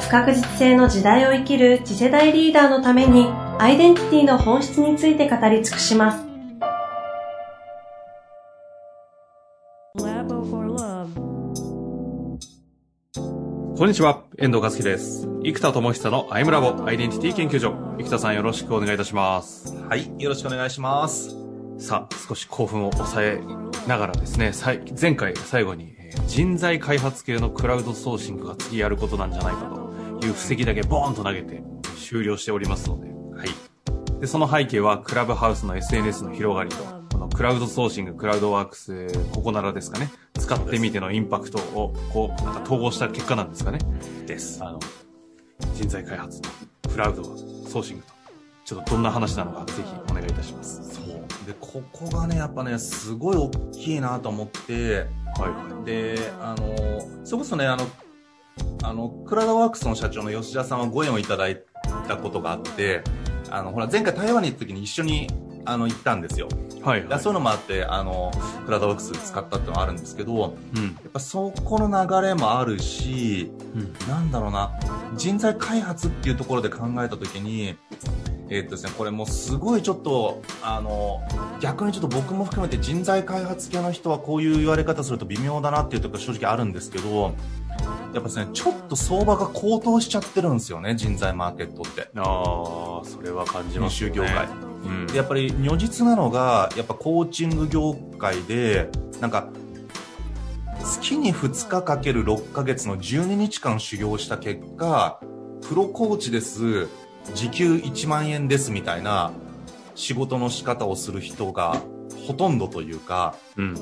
不確実性の時代を生きる次世代リーダーのためにアイデンティティの本質について語り尽くします。こんにちは、遠藤和樹です。生田智久のアイムラボアイデンティティ研究所。生田さんよろしくお願いいたします。はい、よろしくお願いします。さあ、少し興奮を抑えながらですね、前回最後に人材開発系のクラウドソーシングが次やることなんじゃないかという布石だけボーンと投げて終了しておりますので、はい。で、その背景はクラブハウスの SNS の広がりと、このクラウドソーシング、クラウドワークス、ココナラですかね、使ってみてのインパクトを、こう、なんか統合した結果なんですかね。です。あの、人材開発と、クラウドソーシングと、ちょっとどんな話なのか、ぜひお願いいたします。そう。で、ここがね、やっぱね、すごい大きいなと思って、はいはい。で、あの、それこそね、あの、あの、クラウドワークスの社長の吉田さんはご縁をいただいたことがあって、あの、ほら、前回台湾に行った時に一緒に、あの、行ったんですよ。はい、はい、そういうのもあって、あの、クラウドワークス使ったっていうのはあるんですけど、うん、やっぱそこの流れもあるし、うん、なんだろうな、人材開発っていうところで考えた時に、えー、っとですね、これもすごいちょっと、あの、逆にちょっと僕も含めて人材開発系の人はこういう言われ方すると微妙だなっていうところ正直あるんですけど、やっぱですね、ちょっと相場が高騰しちゃってるんですよね、人材マーケットって。ああ、それは感じますね。業界。うん、でやっぱり如実なのが、やっぱコーチング業界で、なんか、月に2日かける6ヶ月の12日間修行した結果、プロコーチです、時給1万円ですみたいな仕事の仕方をする人がほとんどというか、うん、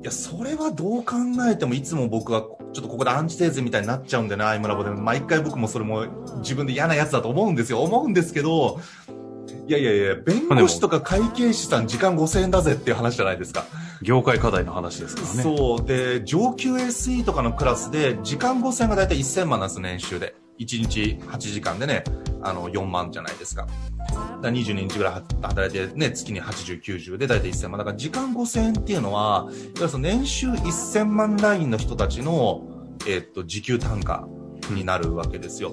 いや、それはどう考えてもいつも僕はちょっとここでアンチテーゼみたいになっちゃうんでね、アイムラボで。毎回僕もそれも自分で嫌なやつだと思うんですよ。思うんですけど、いやいやいや、弁護士とか会計士さん時間5000円だぜっていう話じゃないですか。業界課題の話ですからね。そう。で、上級 SE とかのクラスで時間5000円がだいたい1000万なんです、年収で。1日8時間でね、あの、4万じゃないですか。だ22日ぐらい働いてね、月に80、90でだいたい1000万。だから時間5000円っていうのは、いわゆるその年収1000万ラインの人たちの、えっと、時給単価になるわけですよ。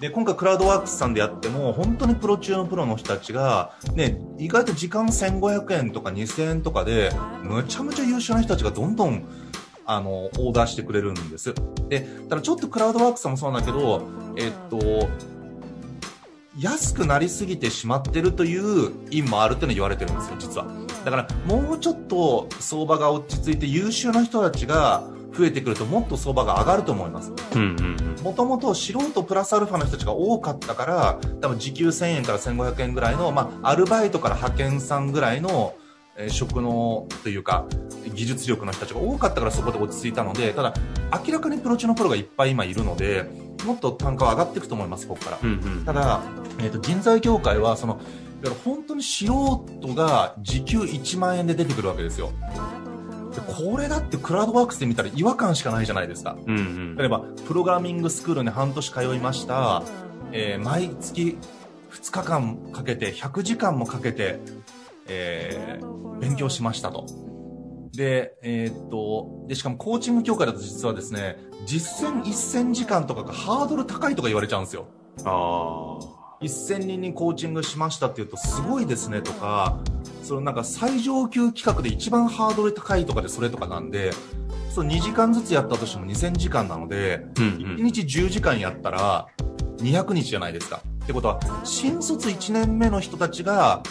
で、今回クラウドワークスさんでやっても、本当にプロ中のプロの人たちが、ね、意外と時間1500円とか2000円とかで、むちゃむちゃ優秀な人たちがどんどんあの、オーダーしてくれるんです。で、ただちょっとクラウドワークスさんもそうなんだけど、えっと、安くなりすぎてしまってるという因もあるっていうの言われてるんですよ、実は。だから、もうちょっと相場が落ち着いて優秀な人たちが増えてくるともっと相場が上がると思います。もともと素人プラスアルファの人たちが多かったから、多分時給1000円から1500円ぐらいの、まあ、アルバイトから派遣さんぐらいの、え職のというか技術力の人たちが多かったからそこで落ち着いたのでただ明らかにプロ中のプロがいっぱい今いるのでもっと単価は上がっていくと思いますここから、うんうん、ただ、えーと、人材業界はその本当に素人が時給1万円で出てくるわけですよ。でこれだってクラウドワークスで見たら違和感しかないじゃないですか、うんうん、例えばプログラミングスクールに半年通いました、えー、毎月2日間かけて100時間もかけてえー、勉強しましたと。で、えー、っと、で、しかもコーチング協会だと実はですね、実践1000時間とかがハードル高いとか言われちゃうんですよ。ああ。1000人にコーチングしましたって言うとすごいですねとか、そのなんか最上級企画で一番ハードル高いとかでそれとかなんで、その2時間ずつやったとしても2000時間なので、うんうん、1日10時間やったら200日じゃないですか。ってことは、新卒1年目の人たちが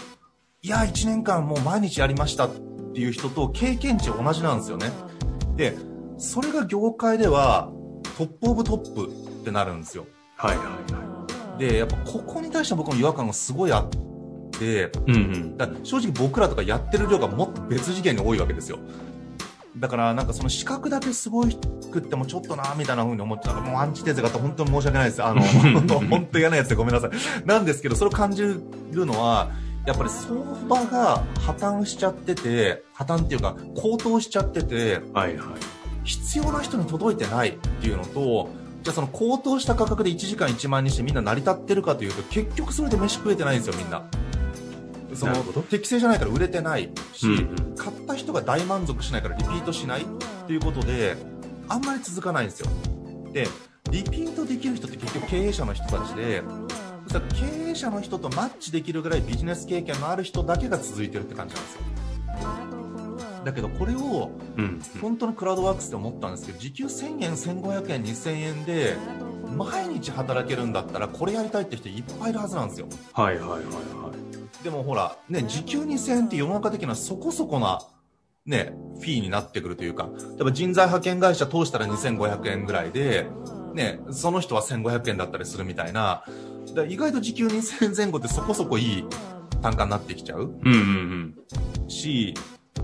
いや、1年間もう毎日やりましたっていう人と経験値同じなんですよね。で、それが業界ではトップオブトップってなるんですよ。はいはいはい。で、やっぱここに対して僕の違和感がすごいあって、うんうん、だ正直僕らとかやってる量がもっと別次元に多いわけですよ。だからなんかその資格だけすごくってもちょっとなみたいな風に思ってたらもうアンチテーゼがあって本当に申し訳ないですあの 本当嫌なやつでごめんなさいなんですけどそれを感じるのはやっぱり相場が破綻しちゃってて破綻っていうか高騰しちゃっててはいはい。必要な人に届いてないっていうのとじゃあその高騰した価格で1時間1万円にしてみんな成り立ってるかというと結局それで飯食えてないんですよみんな。その適正じゃないから売れてないし、うんうん。買った人が大満足しないからリピートしないっていうことであんまり続かないんですよ。でリピートできる人って結局経営者の人たちで経営者の人とマッチできるぐらいビジネス経験のある人だけが続いてるって感じなんですよだけどこれをうん。本当のクラウドワークスって思ったんですけど時給1000円1500円2000円で毎日働けるんだったらこれやりたいって人いっぱいいるはずなんですよはいはいはいはい。でもほらね時給2000円って世の中的にはそこそこなねフィーになってくるというか例えば人材派遣会社通したら2500円ぐらいでねその人は1500円だったりするみたいな意外と時給2000円前後ってそこそこいい単価になってきちゃううんうんし、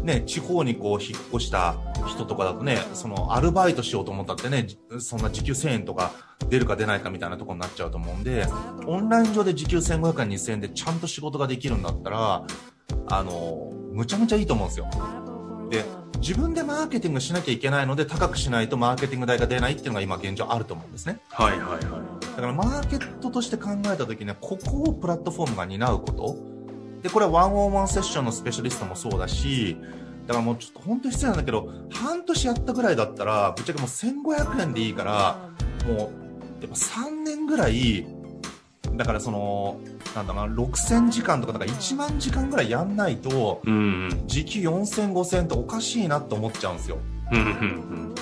ね、地方にこう引っ越した人とかだとね、そのアルバイトしようと思ったってね、じそんな時給1000円とか出るか出ないかみたいなところになっちゃうと思うんで、オンライン上で時給1500円2000円でちゃんと仕事ができるんだったら、あの、むちゃむちゃいいと思うんですよ。で、自分でマーケティングしなきゃいけないので高くしないとマーケティング代が出ないっていうのが今現状あると思うんですね。うん。はいはいはい。だからマーケットとして考えた時にはここをプラットフォームが担うことでこれはワンオンワンセッションのスペシャリストもそうだしだからもうちょっと本当に失礼なんだけど半年やったぐらいだったらぶっちゃけもう1500円でいいからもうやっぱ3年ぐらいだからそのなんだろうな6000時間とかだから1万時間ぐらいやんないと。時給4000、5000っておかしいなって思っちゃうんですよ。うんうん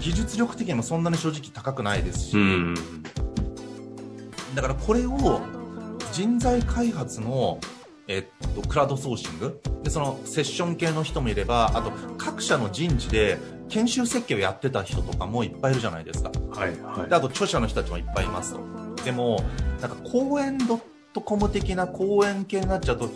技術力的にもそんなに正直高くないですし、うん。うん。だからこれを人材開発の、えっと、クラウドソーシングでそのセッション系の人もいればあと各社の人事で研修設計をやってた人とかもいっぱいいるじゃないですかはいはいで。あと著者の人たちもいっぱいいますとでもなんか講演 .com 的な講演系になっちゃうと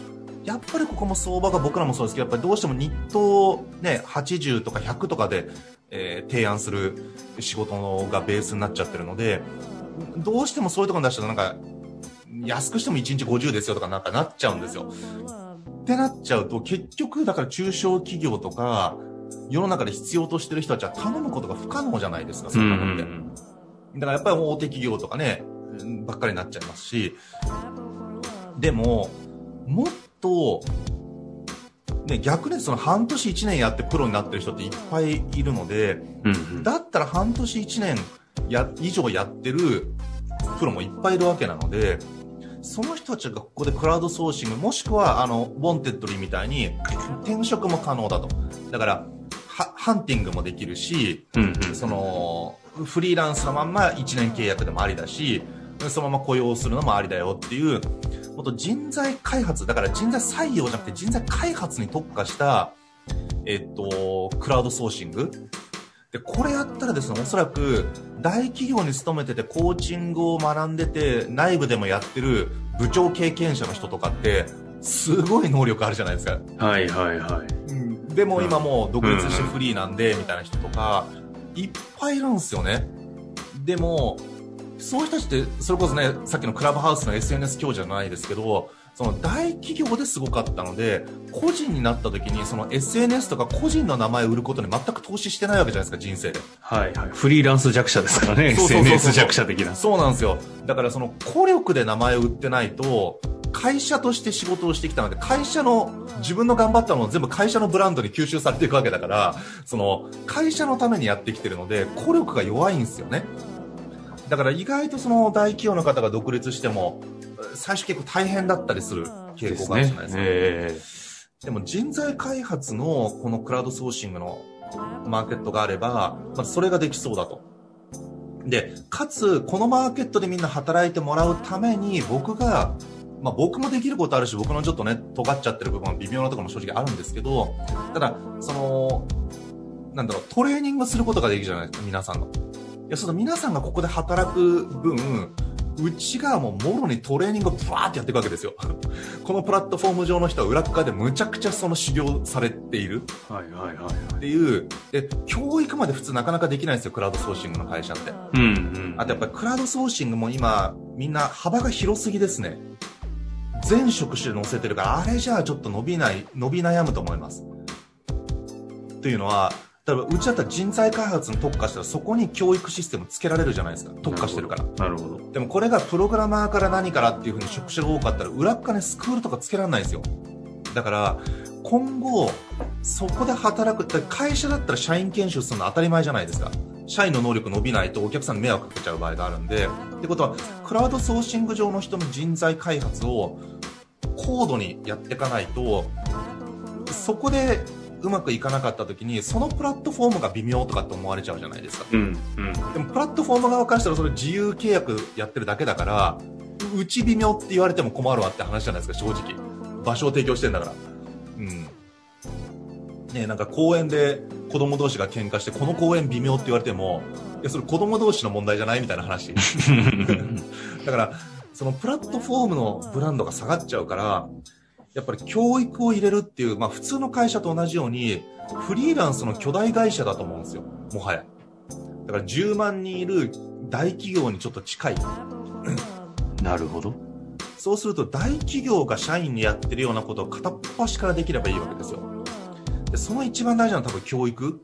やっぱりここも相場が僕らもそうですけどやっぱりどうしても日当、ね、80とか100とかで、えー提案する仕事がベースになっちゃってるのでどうしてもそういうところに出したらなんか安くしても1日50ですよとかなんかなっちゃうんですよ。ってなっちゃうと結局だから中小企業とか世の中で必要としてる人たちは頼むことが不可能じゃないですかそんなのって。だからやっぱり大手企業とかね、うんばっかりになっちゃいますし、でも、もっと、ね、逆にその半年1年やってプロになってる人っていっぱいいるので、うんうん。だったら半年1年や以上やってるプロもいっぱいいるわけなので、その人たちがここでクラウドソーシング、もしくは、あの、ウォンテッドリーみたいに転職も可能だと。だから、はハンティングもできるし、うんうん。その、フリーランスのまんま1年契約でもありだし、そのまま雇用するのもありだよっていう、もっと人材開発、だから人材採用じゃなくて人材開発に特化した、えっと、クラウドソーシング。で、これやったらですね、おそらく大企業に勤めててコーチングを学んでて、内部でもやってる部長経験者の人とかって、すごい能力あるじゃないですか。はいはいはい。でも今もう独立してフリーなんで、みたいな人とか、いっぱいいるんですよね。でも、そういう人たちって、それこそね、さっきのクラブハウスの SNS 教授じゃないですけど、その大企業ですごかったので、個人になった時に、その SNS とか個人の名前を売ることに全く投資してないわけじゃないですか、人生で。はいはい。フリーランス弱者ですからね。SNS 弱者的な。そうなんですよ。だからその、孤力で名前を売ってないと、会社として仕事をしてきたので、会社の、自分の頑張ったのを全部会社のブランドに吸収されていくわけだから、その、会社のためにやってきてるので、孤力が弱いんですよね。だから意外とその大企業の方が独立しても、最初結構大変だったりする傾向があるじゃないですか。えでも人材開発のこのクラウドソーシングのマーケットがあれば、まあ、それができそうだと。で、かつ、このマーケットでみんな働いてもらうために、僕が、まあ僕もできることあるし、僕のちょっとね、尖っちゃってる部分は微妙なところも正直あるんですけど、ただ、その、なんだろう、トレーニングすることができるじゃないですか、皆さんの。いや、その皆さんがここで働く分、うちがもうもろにトレーニングをブワーってやっていくわけですよ。このプラットフォーム上の人は裏側でむちゃくちゃその修行されているはいはいはいっていう、で、教育まで普通なかなかできないんですよ、クラウドソーシングの会社って。うんうん。あとやっぱりクラウドソーシングも今、みんな幅が広すぎですね。全職種で載せてるから、あれじゃあちょっと伸びない、伸び悩むと思います。というのは、例えばうちだったら人材開発に特化したらそこに教育システムつけられるじゃないですか。特化してるから。なるほど。でもこれがプログラマーから何からっていう風に職種が多かったら裏っかねスクールとかつけられないんですよ。だから今後そこで働くって会社だったら社員研修するの当たり前じゃないですか。社員の能力伸びないとお客さんに迷惑かけちゃう場合があるんで。ってことはクラウドソーシング上の人の人材開発を高度にやっていかないとそこでうまくいかなかった時にそのプラットフォームが微妙とかって思われちゃうじゃないですか。うんうん。でもプラットフォーム側からしたらそれ自由契約やってるだけだから、うち微妙って言われても困るわって話じゃないですか、正直。場所を提供してんだから。うん。ねえなんか公園で子供同士が喧嘩して、この公園微妙って言われても、いや、それ子供同士の問題じゃないみたいな話。だから、そのプラットフォームのブランドが下がっちゃうから、やっぱり教育を入れるっていう、まあ普通の会社と同じように、フリーランスの巨大会社だと思うんですよ。もはや。だから10万人いる大企業にちょっと近い。なるほど。そうすると大企業が社員にやってるようなことを片っ端からできればいいわけですよ。でその一番大事なのは多分教育、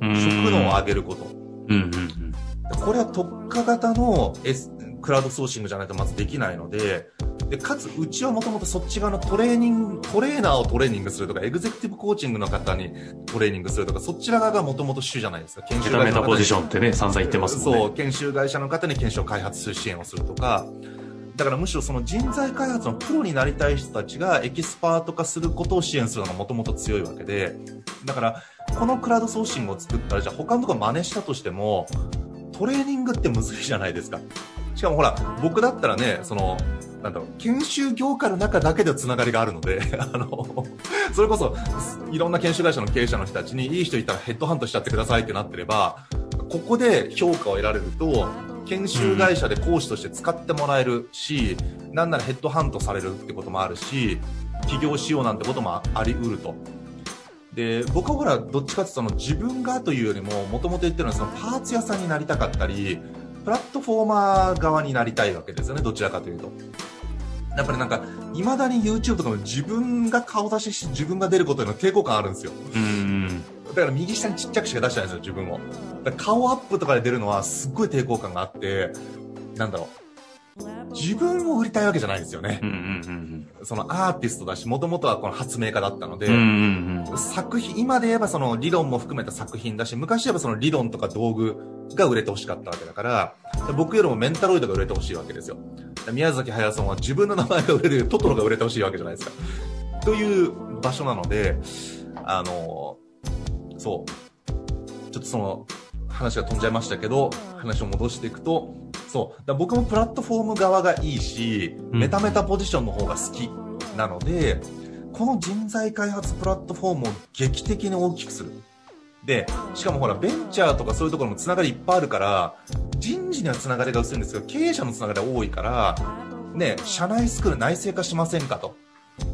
職能を上げること。うんうんうん。これは特化型の、S、クラウドソーシングじゃないとまずできないので、で、かつ、うちはもともとそっち側のトレーニング、トレーナーをトレーニングするとか、エグゼクティブコーチングの方にトレーニングするとか、そちら側がもともと主じゃないですか。研メタメタポジションンってね、散々言ってますもんね。そう、研修会社の方に研修を開発する支援をするとか、だからむしろその人材開発のプロになりたい人たちがエキスパート化することを支援するのがもともと強いわけで、だからこのクラウドソーシングを作ったらじゃあ他のところ真似したとしても、トレーニングってむずいじゃないですか。しかもほら、僕だったらね、その、なんだろう、研修業界の中だけでつながりがあるので、あの、それこそ、いろんな研修会社の経営者の人たちに、いい人いたらヘッドハントしちゃってくださいってなってれば、ここで評価を得られると、研修会社で講師として使ってもらえるし、なんならヘッドハントされるってこともあるし、起業しようなんてこともあり得ると。で、僕はほら、どっちかっていうとその自分がというよりも、もともと言ってるのはそのパーツ屋さんになりたかったり、プラットフォーマー側になりたいわけですよね、どちらかというと。やっぱりなんか、未だに YouTube とかも自分が顔出しして自分が出ることへの抵抗感あるんですよ。うん。だから右下にちっちゃくしか出してないんですよ、自分を。顔アップとかで出るのはすっごい抵抗感があって、なんだろう。自分を売りたいわけじゃないんですよねうん。うんそのアーティストだし、もともとはこの発明家だったので、うん。うんうんうん。作品、今で言えばその理論も含めた作品だし、昔で言えばその理論とか道具が売れてほしかったわけだから、僕よりもメンタロイドが売れてほしいわけですよ。宮崎駿さんは自分の名前が売れるトトロが売れてほしいわけじゃないですか。という場所なので、あの、そう。ちょっとその、話が飛んじゃいましたけど、話を戻していくと、そう。だ僕もプラットフォーム側がいいし、うんメタメタポジションの方が好きなので、この人材開発プラットフォームを劇的に大きくする。で、しかもほら、ベンチャーとかそういうところもつながりいっぱいあるから、人事にはつながりが薄いんですけど、経営者のつながりが多いから、ね、社内スクール内製化しませんかと。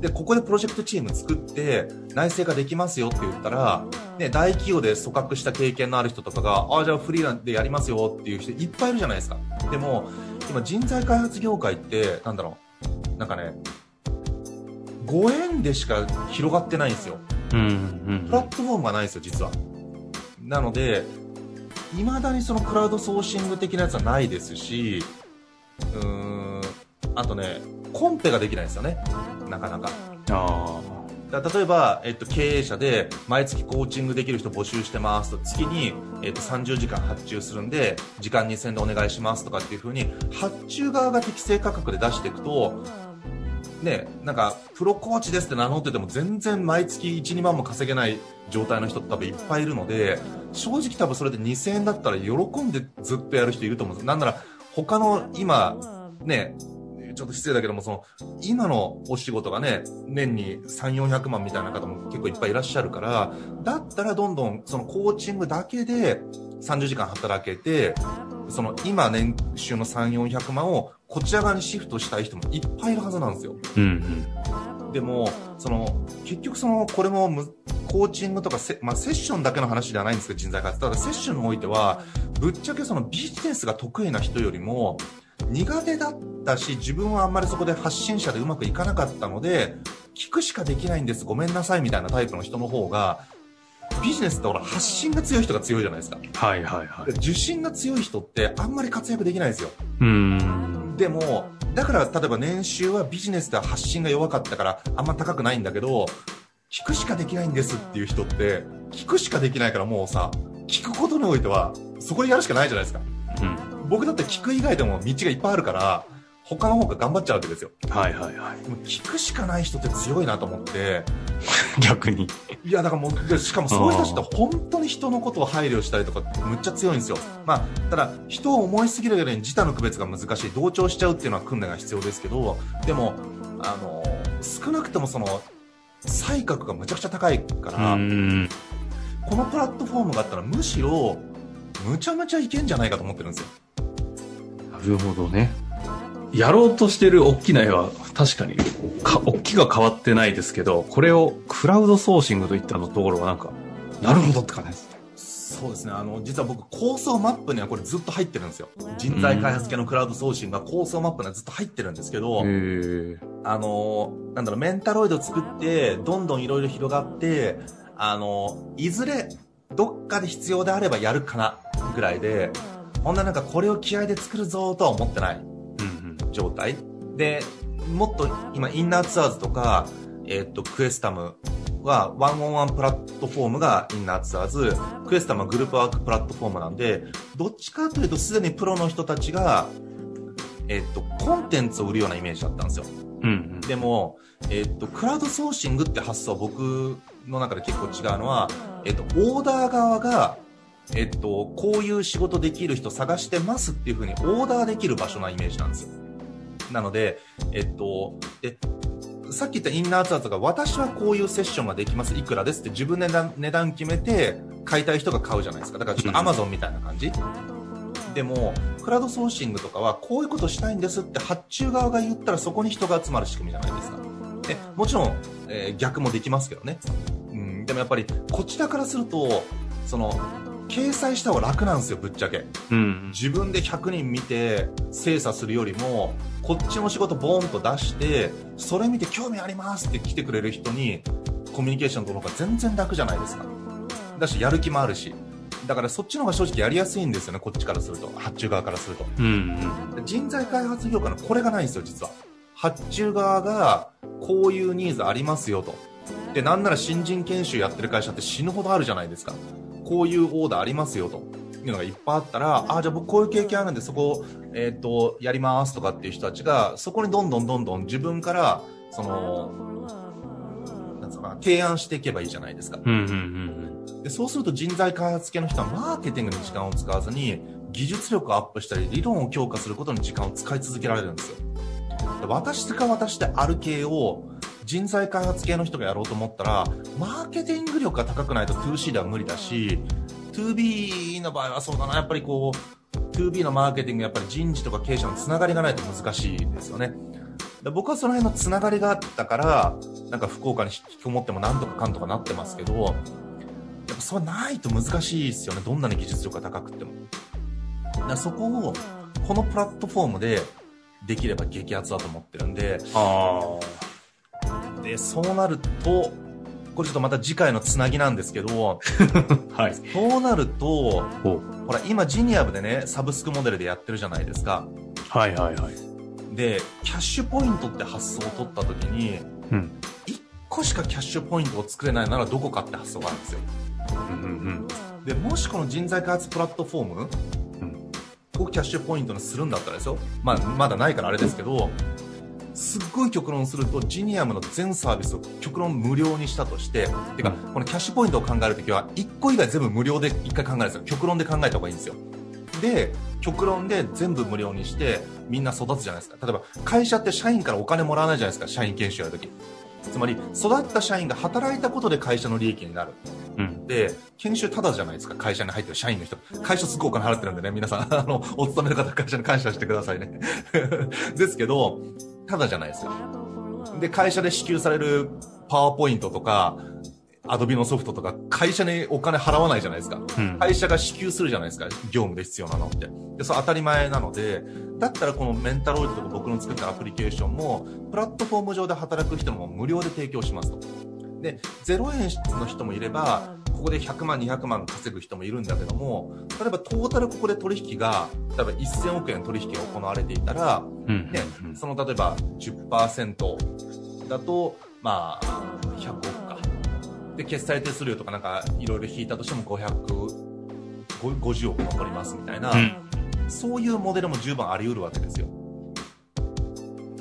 で、ここでプロジェクトチーム作って、内製化できますよって言ったら、ね、大企業で組閣した経験のある人とかが、ああ、じゃあフリーランでやりますよっていう人いっぱいいるじゃないですか。でも、今人材開発業界って、なんだろう、なんかね、ご縁でしか広がってないんですよ。うんプラットフォームがないんですよ、実は。なので、未だにそのクラウドソーシング的なやつはないですし、うーん、あとね、コンペができないんですよね。なかなか。あだ例えば、えっと、経営者で毎月コーチングできる人募集してますと月に、えっと、30時間発注するんで時間2000でお願いしますとかっていう風に発注側が適正価格で出していくとねなんかプロコーチですって名乗ってても全然毎月12万も稼げない状態の人って多分いっぱいいるので正直多分それで2000円だったら喜んでずっとやる人いると思うんです。なんなら他の今ねちょっと失礼だけども、その、今のお仕事がね、年に3、400万みたいな方も結構いっぱいいらっしゃるから、だったらどんどん、そのコーチングだけで30時間働けて、その今年収の3、400万をこちら側にシフトしたい人もいっぱいいるはずなんですよ。うんでも、その、結局その、これもむ、コーチングとかセ、まあ、セッションだけの話ではないんですけど、人材開発。ただ、セッションにおいては、ぶっちゃけそのビジネスが得意な人よりも、苦手だったし、自分はあんまりそこで発信者でうまくいかなかったので、聞くしかできないんです、ごめんなさいみたいなタイプの人の方が、ビジネスってほら、発信が強い人が強いじゃないですか。はいはいはい。受信が強い人ってあんまり活躍できないんですよ。うん。でも、だから例えば年収はビジネスでは発信が弱かったからあんま高くないんだけど、聞くしかできないんですっていう人って、聞くしかできないからもうさ、聞くことにおいては、そこでやるしかないじゃないですか。うん。僕だって聞く以外でも道がいっぱいあるから、他の方が頑張っちゃうわけですよ。はいはいはい。でも聞くしかない人って強いなと思って、逆に。いや、だからもう、でしかもそういう人たちって本当に人のことを配慮したりとかむっちゃ強いんですよ。まあ、ただ、人を思いすぎるよりに自他の区別が難しい。同調しちゃうっていうのは訓練が必要ですけど、でも、あの、少なくともその、才覚がむちゃくちゃ高いから、うん。このプラットフォームがあったらむしろ、むちゃむちゃいけんじゃないかと思ってるんですよ。なるほどね。やろうとしてる大きな絵は確かに、か、大きくは変わってないですけど、これをクラウドソーシングといったのところがなんか、なるほどって感じです。そうですね。あの、実は僕、構想マップにはこれずっと入ってるんですよ。人材開発系のクラウドソーシングが構想マップにはずっと入ってるんですけど。あの、なんだろう、メンタロイド作って、どんどんいろいろ広がって、あの、いずれ、どっかで必要であればやるかな、ぐらいで、ほんななんかこれを気合で作るぞとは思ってないうん状態。で、もっと今、インナーツアーズとか、えっと、クエスタムは、ワンオンワンプラットフォームがインナーツアーズ、クエスタムはグループワークプラットフォームなんで、どっちかというと、すでにプロの人たちが、えっと、コンテンツを売るようなイメージだったんですよ。うん。うんでも、えっと、クラウドソーシングって発想は僕の中で結構違うのは、えっと、オーダー側が、えっと、こういう仕事できる人探してますっていう風にオーダーできる場所なイメージなんですよ。なので、えっと、で、さっき言ったインナーツアーズが私はこういうセッションができます、いくらですって自分で値段値段決めて買いたい人が買うじゃないですか。だからちょっとアマゾンみたいな感じ。でも、クラウドソーシングとかはこういうことしたいんですって発注側が言ったらそこに人が集まる仕組みじゃないですか。で、もちろん、えー逆もできますけどね。うん、でもやっぱりこちらからすると、その、掲載した方が楽なんですよ、ぶっちゃけ。うん。自分で100人見て精査するよりもこっちの仕事ボーンと出してそれ見て興味ありますって来てくれる人にコミュニケーション取るのが全然楽じゃないですか。だしやる気もあるし。だからそっちの方が正直やりやすいんですよねこっちからすると。発注側からすると。うん。で人材開発業界のこれがないんですよ実は。発注側がこういうニーズありますよと。でなんなら新人研修やってる会社って死ぬほどあるじゃないですかこういうオーダーありますよというのがいっぱいあったらあじゃあ僕こういう経験あるんでそこえっ、とやりますとかっていう人たちがそこにどんどんどんどん自分からそのなんつうのかな提案していけばいいじゃないですかうん。うん。でそうすると人材開発系の人はマーケティングに時間を使わずに技術力をアップしたり理論を強化することに時間を使い続けられるんですよで私か私である系を人材開発系の人がやろうと思ったらマーケティング力が高くないと 2C では無理だし 2B の場合はそうだなやっぱりこう 2B のマーケティングやっぱり人事とか経営者のつながりがないと難しいですよねで僕はその辺のつながりがあったからなんか福岡に引きこもってもなんとかかんとかなってますけどやっぱそれないと難しいですよね。どんなに技術力が高くても。だそこを、このプラットフォームでできれば激アツだと思ってるんで、あで、そうなると、これちょっとまた次回のつなぎなんですけど、あ。はい。そうなると、ほら、今ジニア部でね、サブスクモデルでやってるじゃないですか。はいはいはい。で、キャッシュポイントって発想を取った時に、うん。1個しかキャッシュポイントを作れないならどこかって発想があるんですよ。うんうんで、もしこの人材開発プラットフォーム、うんをキャッシュポイントにするんだったらですよ。まあ、まだないからあれですけど、すっごい極論すると、ジニアムの全サービスを極論無料にしたとして、てか、このキャッシュポイントを考えるときは、1個以外全部無料で1回考えるんですよ。極論で考えた方がいいんですよ。で、極論で全部無料にして、みんな育つじゃないですか。例えば、会社って社員からお金もらわないじゃないですか、社員研修やるとき。つまり、育った社員が働いたことで会社の利益になる。うん。で、研修ただじゃないですか、会社に入ってる社員の人。会社すごくお金払ってるんでね、皆さん、あの、お勤めの方、会社に感謝してくださいね。ですけど、ただじゃないですか。で、会社で支給されるパワーポイントとか、アドビのソフトとか、会社にお金払わないじゃないですか。うん。会社が支給するじゃないですか、業務で必要なのって。で、それ当たり前なので、だったらこのメンタロイドとか僕の作ったアプリケーションも、プラットフォーム上で働く人も無料で提供しますと。で、0円の人もいれば、ここで100万、200万稼ぐ人もいるんだけども、例えばトータルここで取引が、例えば1000億円取引が行われていたら、うん。ね、その例えば10%だと、まあ、100億か。で、決済手数料とかなんかいろいろ引いたとしても500、50億残りますみたいな、うん。そういうモデルも十分あり得るわけですよ。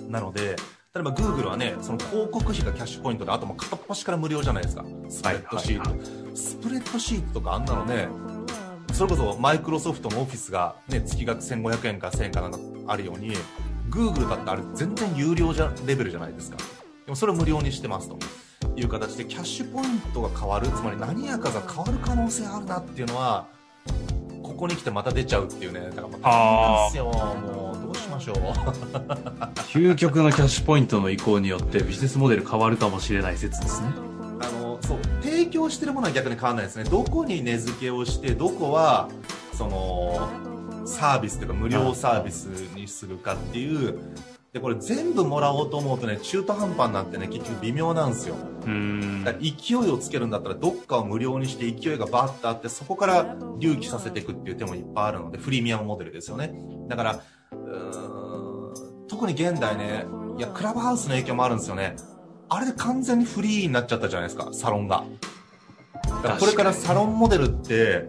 なので、例えば Google はね、その広告費がキャッシュポイントで、あともう片っ端から無料じゃないですか。スプレッドシート。はいスプレッドシートとかあんなのね、それこそマイクロソフトのオフィスがね、月額1500円か1000円かなんかあるように、Google だってあれ全然有料じゃ、レベルじゃないですか。でもそれを無料にしてますという形で、キャッシュポイントが変わる、つまり何やかが変わる可能性あるなっていうのは、ここに来てまた出ちゃうっていうね。だからもう大変なんですよ。もう、どうしましょう？究極のキャッシュポイントの移行によってビジネスモデル変わるかもしれない説ですね。あの、そう、提供してるものは逆に変わらないですね。どこに値付けをして、どこは、その、サービスというか無料サービスにするかっていう、で、これ全部もらおうと思うとね、中途半端になってね、結局微妙なんですよ。だから勢いをつけるんだったら、どっかを無料にして勢いがバーッとあって、そこから隆起させていくっていう手もいっぱいあるので、フリーミアムモデルですよね。だから、特に現代ね、いや、クラブハウスの影響もあるんですよね。あれで完全にフリーになっちゃったじゃないですか、サロンが。だからこれからサロンモデルって、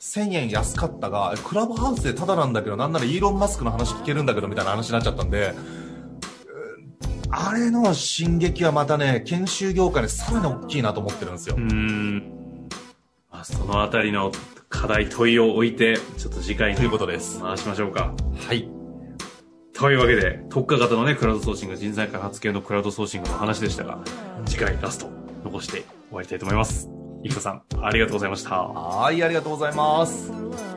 1000円安かったが、クラブハウスでタダなんだけど、なんならイーロン・マスクの話聞けるんだけど、みたいな話になっちゃったんで、あれの進撃はまたね、研修業界でさらに大きいなと思ってるんですよう。ーん。まあ、そのあたりの課題問いを置いて、ちょっと次回にということです。回しましょうか。はい。というわけで、特化型のね、クラウドソーシング、人材開発系のクラウドソーシングの話でしたが、次回ラスト、残して終わりたいと思います。生田さん、ありがとうございました。はい、ありがとうございます。